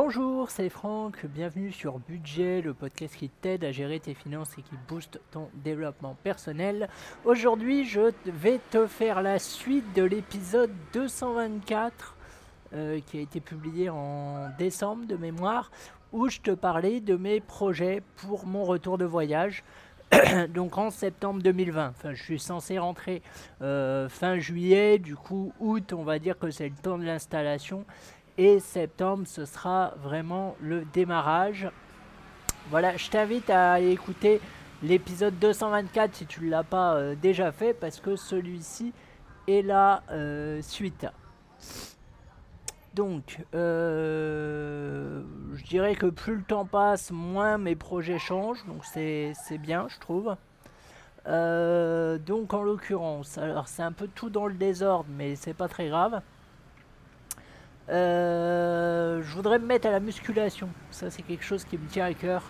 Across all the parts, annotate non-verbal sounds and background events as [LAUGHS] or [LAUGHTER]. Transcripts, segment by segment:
Bonjour, c'est Franck, bienvenue sur Budget, le podcast qui t'aide à gérer tes finances et qui booste ton développement personnel. Aujourd'hui, je vais te faire la suite de l'épisode 224 euh, qui a été publié en décembre de mémoire, où je te parlais de mes projets pour mon retour de voyage. [COUGHS] donc en septembre 2020. Enfin, je suis censé rentrer euh, fin juillet, du coup août, on va dire que c'est le temps de l'installation. Et septembre, ce sera vraiment le démarrage. Voilà, je t'invite à écouter l'épisode 224 si tu ne l'as pas euh, déjà fait, parce que celui-ci est la euh, suite. Donc, euh, je dirais que plus le temps passe, moins mes projets changent. Donc, c'est bien, je trouve. Donc, en l'occurrence, alors c'est un peu tout dans le désordre, mais c'est pas très grave. Euh, je voudrais me mettre à la musculation. Ça, c'est quelque chose qui me tient à cœur.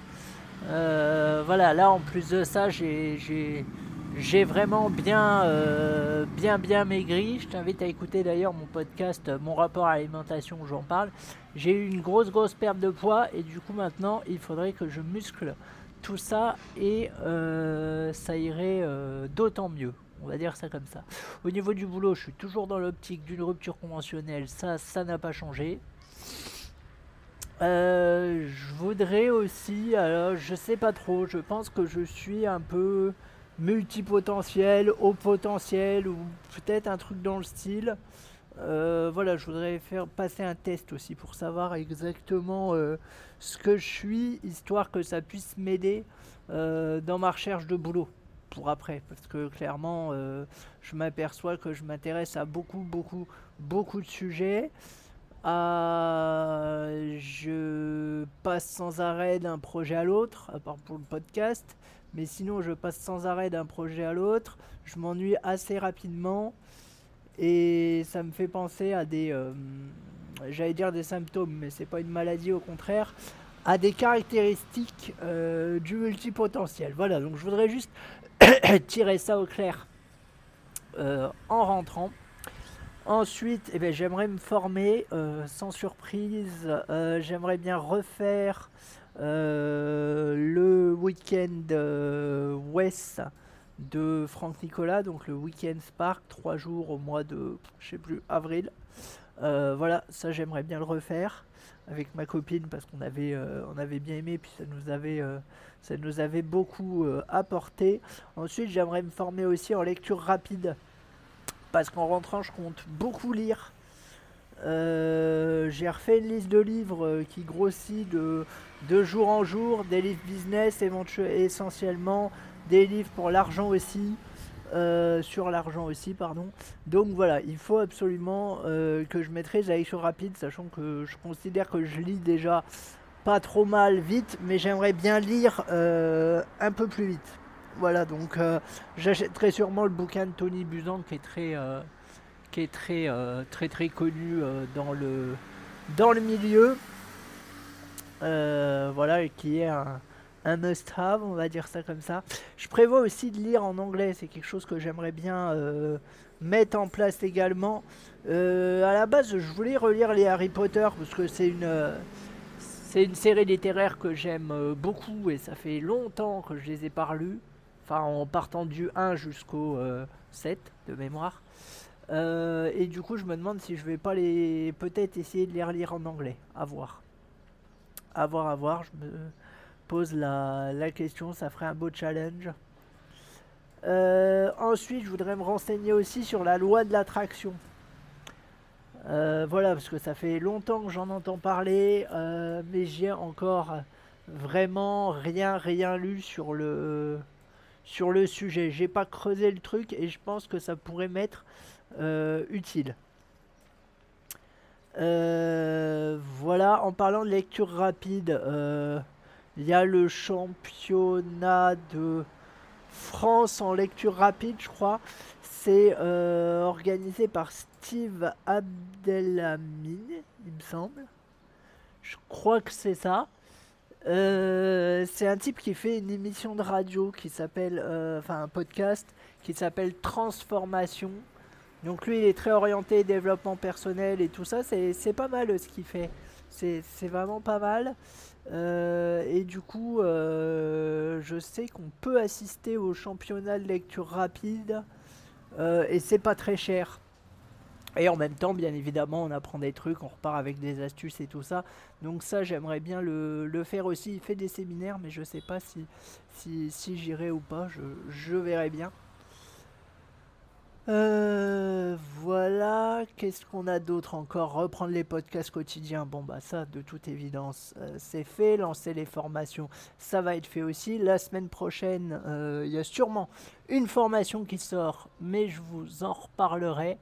voilà, là, en plus de ça, j'ai vraiment bien, euh, bien, bien maigri. Je t'invite à écouter d'ailleurs mon podcast, mon rapport à l'alimentation où j'en parle. J'ai eu une grosse, grosse perte de poids et du coup maintenant il faudrait que je muscle tout ça et euh, ça irait euh, d'autant mieux. On va dire ça comme ça. Au niveau du boulot, je suis toujours dans l'optique d'une rupture conventionnelle. Ça, ça n'a pas changé. je voudrais aussi, alors je sais pas trop, je pense que je suis un peu multipotentiel, haut potentiel ou peut-être un truc dans le style. Euh, voilà, je voudrais faire passer un test aussi pour savoir exactement euh, ce que je suis, histoire que ça puisse m'aider euh, dans ma recherche de boulot après. Parce que clairement, je m'aperçois que je m'intéresse à beaucoup, beaucoup, beaucoup de sujets. je passe sans arrêt d'un projet à l'autre, à part pour le podcast. Mais sinon, je passe sans arrêt d'un projet à l'autre. Je m'ennuie assez rapidement. Et ça me fait penser à des. Euh, j'allais dire des symptômes, mais c'est pas une maladie, au contraire. À des caractéristiques euh, du multipotentiel. Voilà, donc je voudrais juste [COUGHS] tirer ça au clair euh, en rentrant. Ensuite, eh ben, j'aimerais me former sans surprise. j'aimerais bien refaire euh, le week-end euh, West de Franck Nicolas, donc le week-end Spark, trois jours au mois de, je sais plus, avril. Euh, voilà, ça j'aimerais bien le refaire avec ma copine parce qu'on avait, on avait bien aimé, puis ça nous avait, avait beaucoup apporté. Ensuite, j'aimerais me former aussi en lecture rapide parce qu'en rentrant, je compte beaucoup lire. j'ai refait une liste de livres qui grossit de de jour en jour, des livres business essentiellement, des livres pour l'argent aussi, euh, sur l'argent aussi, pardon. Donc voilà, il faut absolument euh, que je maîtrise la lecture rapide, sachant que je considère que je lis déjà pas trop mal vite, mais j'aimerais bien lire euh, un peu plus vite. Voilà, donc j'achèterai sûrement le bouquin de Tony Buzan qui est très, qui est très, très, très connu dans le dans le milieu. Voilà, qui est un, must-have, on va dire ça comme ça. Je prévois aussi de lire en anglais, c'est quelque chose que j'aimerais bien euh, mettre en place également. Euh, à la base, je voulais relire les Harry Potter parce que c'est une, c'est une série littéraire que j'aime beaucoup et ça fait longtemps que je les ai pas lus. Enfin, en partant du 1 jusqu'au 7 de mémoire. et du coup, je me demande si je vais pas les peut-être essayer de les relire en anglais. À voir à voir, à voir. Je me pose la, question, ça ferait un beau challenge. Euh, ensuite, je voudrais me renseigner aussi sur la loi de l'attraction. Euh, voilà, parce que ça fait longtemps que j'en entends parler, euh, mais j'ai encore vraiment rien, rien lu sur le, sur le sujet. J'ai pas creusé le truc et je pense que ça pourrait m'être utile. Voilà, en parlant de lecture rapide, il y a le championnat de France en lecture rapide, je crois. C'est euh, organisé par Steve Abdelhamid, il me semble. Je crois que c'est ça. c'est un type qui fait une émission de radio qui s'appelle, enfin un podcast qui s'appelle Transformation. Donc lui, il est très orienté développement personnel et tout ça. C'est pas mal ce qu'il fait. C'est vraiment pas mal. Euh, et du coup, euh, je sais qu'on peut assister au championnat de lecture rapide. Euh, et c'est pas très cher. Et en même temps, bien évidemment, on apprend des trucs, on repart avec des astuces et tout ça. Donc ça, j'aimerais bien le, faire aussi. Il fait des séminaires, mais je sais pas si, si, si j'irai ou pas. Je, je verrai bien. Euh, voilà, qu'est-ce qu'on a d'autre encore? Reprendre les podcasts quotidiens. Bon, bah ça, de toute évidence, euh, c'est fait. Lancer les formations, ça va être fait aussi. La semaine prochaine, euh, il y a sûrement une formation qui sort, mais je vous en reparlerai.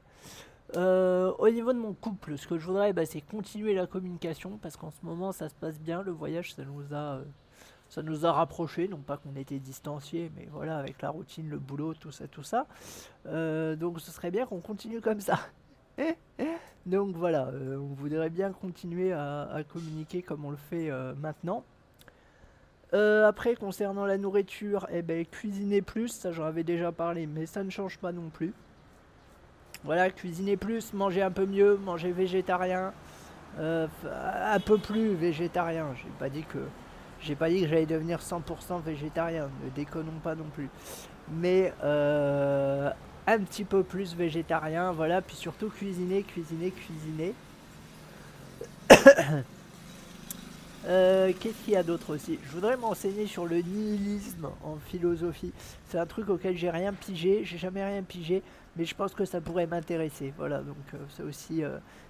au niveau de mon couple, ce que je voudrais, bah, c'est continuer la communication, parce qu'en ce moment, ça se passe bien. Le voyage, ça nous a ça nous a rapprochés, non pas qu'on était distanciés, mais voilà, avec la routine, le boulot, tout ça, tout ça. Euh, donc ce serait bien qu'on continue comme ça. [LAUGHS] donc voilà, euh, on voudrait bien continuer à, communiquer comme on le fait euh, maintenant. après, concernant la nourriture, eh ben, cuisiner plus, ça j'en avais déjà parlé, mais ça ne change pas non plus. Voilà, cuisiner plus, manger un peu mieux, manger végétarien, un peu plus végétarien. J'ai pas dit que j'ai pas dit que j'allais devenir 100% végétarien, ne déconnons pas non plus. Mais euh, un petit peu plus végétarien, voilà, puis surtout cuisiner, cuisiner, cuisiner. [COUGHS] Euh, qu'est-ce qu'il y a d'autre aussi? Je voudrais m'enseigner sur le nihilisme en philosophie. C'est un truc auquel j'ai rien pigé, j'ai jamais rien pigé, mais je pense que ça pourrait m'intéresser. Voilà, donc euh, c'est aussi,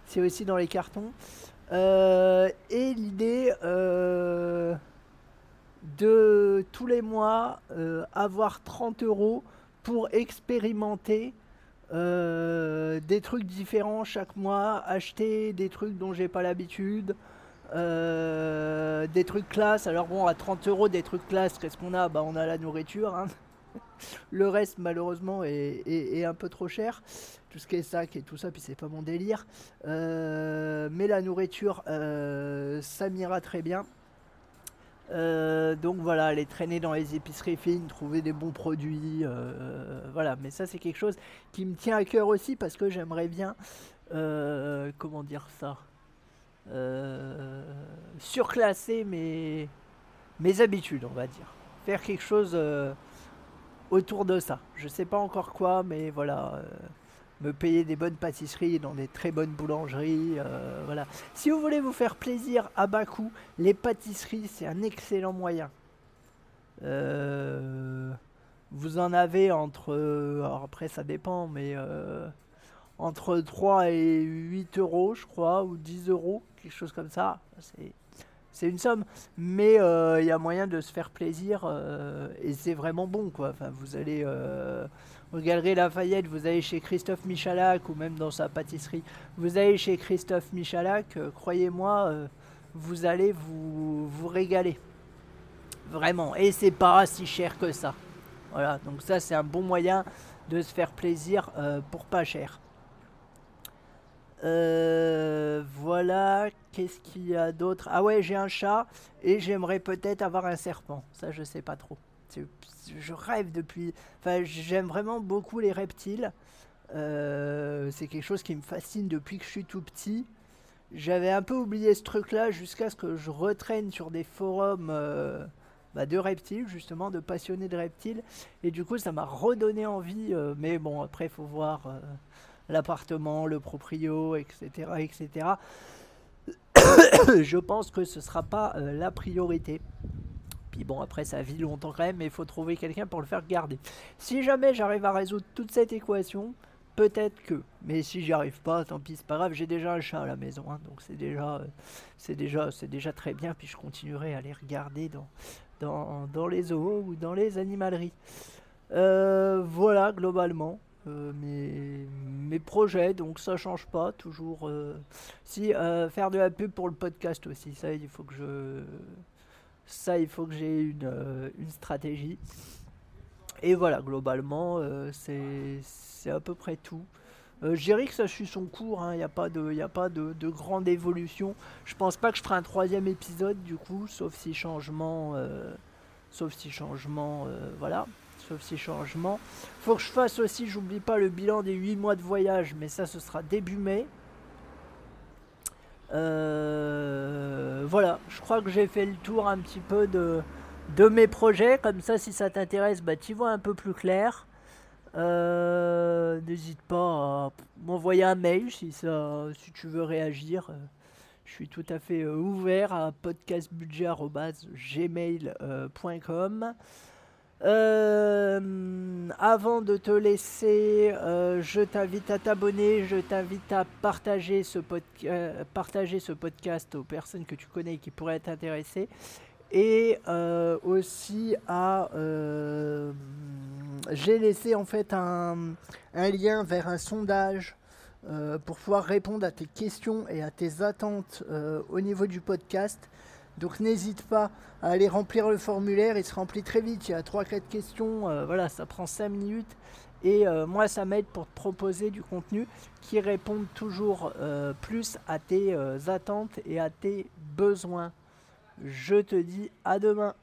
c'est aussi dans les cartons. et l'idée de tous les mois euh, avoir 30 euros pour expérimenter euh, des trucs différents chaque mois, acheter des trucs dont j'ai pas l'habitude, euh, des trucs classe. Alors bon, à 30 euros, des trucs classe, qu'est-ce qu'on a? Bah on a la nourriture. Hein. [LAUGHS] Le reste, malheureusement, est, un peu trop cher. Tout ce qui est sac et tout ça, puis c'est pas mon délire. mais la nourriture, ça m'ira très bien. Euh, donc voilà, aller traîner dans les épiceries fines, trouver des bons produits, euh, voilà. Mais ça, c'est quelque chose qui me tient à cœur aussi parce que j'aimerais bien, euh, comment dire ça, surclasser mes, mes habitudes, on va dire. Faire quelque chose autour de ça. Je sais pas encore quoi, mais voilà me payer des bonnes pâtisseries dans des très bonnes boulangeries. Euh, voilà. Si vous voulez vous faire plaisir à bas coût, les pâtisseries, c'est un excellent moyen. Euh, vous en avez entre. Alors après, ça dépend, mais. Euh, entre 3 et 8 euros, je crois, ou 10 euros, quelque chose comme ça. C'est une somme, mais il y a moyen de se faire plaisir et c'est vraiment bon, quoi. Enfin, vous allez aux Galeries Lafayette, vous allez chez Christophe Michalak ou même dans sa pâtisserie, vous allez chez Christophe Michalak, euh, croyez-moi, euh, vous allez vous, vous régaler. Vraiment. Et c'est pas si cher que ça. Voilà, donc ça c'est un bon moyen de se faire plaisir euh, pour pas cher. Voilà, qu'est-ce qu'il y a d'autre? Ah ouais, j'ai un chat et j'aimerais peut-être avoir un serpent. Ça, je sais pas trop je rêve depuis. Enfin, j'aime vraiment beaucoup les reptiles. Euh, c'est quelque chose qui me fascine depuis que je suis tout petit. J'avais un peu oublié ce truc-là jusqu'à ce que je retraîne sur des forums euh, bah, de reptiles, justement, de passionnés de reptiles. Et du coup, ça m'a redonné envie. Euh, mais bon, après, faut voir l'appartement, le proprio, etc. etc. [COUGHS] je pense que ce ne sera pas la priorité bon, après, ça vit longtemps quand même, mais il faut trouver quelqu'un pour le faire garder. Si jamais j'arrive à résoudre toute cette équation, peut-être que. Mais si j'y arrive pas, tant pis, c'est pas grave, j'ai déjà un chat à la maison, hein, donc c'est déjà, euh, déjà, déjà très bien. Puis je continuerai à les regarder dans, les zoos ou dans les animaleries. Euh, voilà, globalement. Euh, mes, projets, donc ça change pas, toujours. si, faire de la pub pour le podcast aussi, ça, il faut que je ça, il faut que j'ai une, euh, une, stratégie. Et voilà, globalement, euh, c'est à peu près tout. Euh, que ça suit son cours, il hein, n'y a pas, de, y a pas de, de, grande évolution. Je pense pas que je ferai un troisième épisode du coup, sauf si changement, euh, sauf si changement, voilà. Sauf si changement. Faut que je fasse aussi, j'oublie pas, le bilan des 8 mois de voyage, mais ça ce sera début mai. Euh, voilà, je crois que j'ai fait le tour un petit peu de, mes projets. Comme ça, si ça t'intéresse, bah, tu vois un peu plus clair. Euh, n'hésite pas à m'envoyer un mail si, ça, si tu veux réagir. Je suis tout à fait euh, ouvert à podcastbudget.gmail.com. Euh, avant de te laisser, euh, je t'invite à t'abonner, je t'invite à partager ce, partager ce podcast aux personnes que tu connais qui pourraient être intéressées et aussi à j'ai laissé en fait un, un, lien vers un sondage euh, pour pouvoir répondre à tes questions et à tes attentes euh, au niveau du podcast. Donc n'hésite pas à aller remplir le formulaire, il se remplit très vite, il y a 3-4 questions, euh, voilà, ça prend 5 minutes. Et moi, ça m'aide pour te proposer du contenu qui réponde toujours plus à tes attentes et à tes besoins. Je te dis à demain.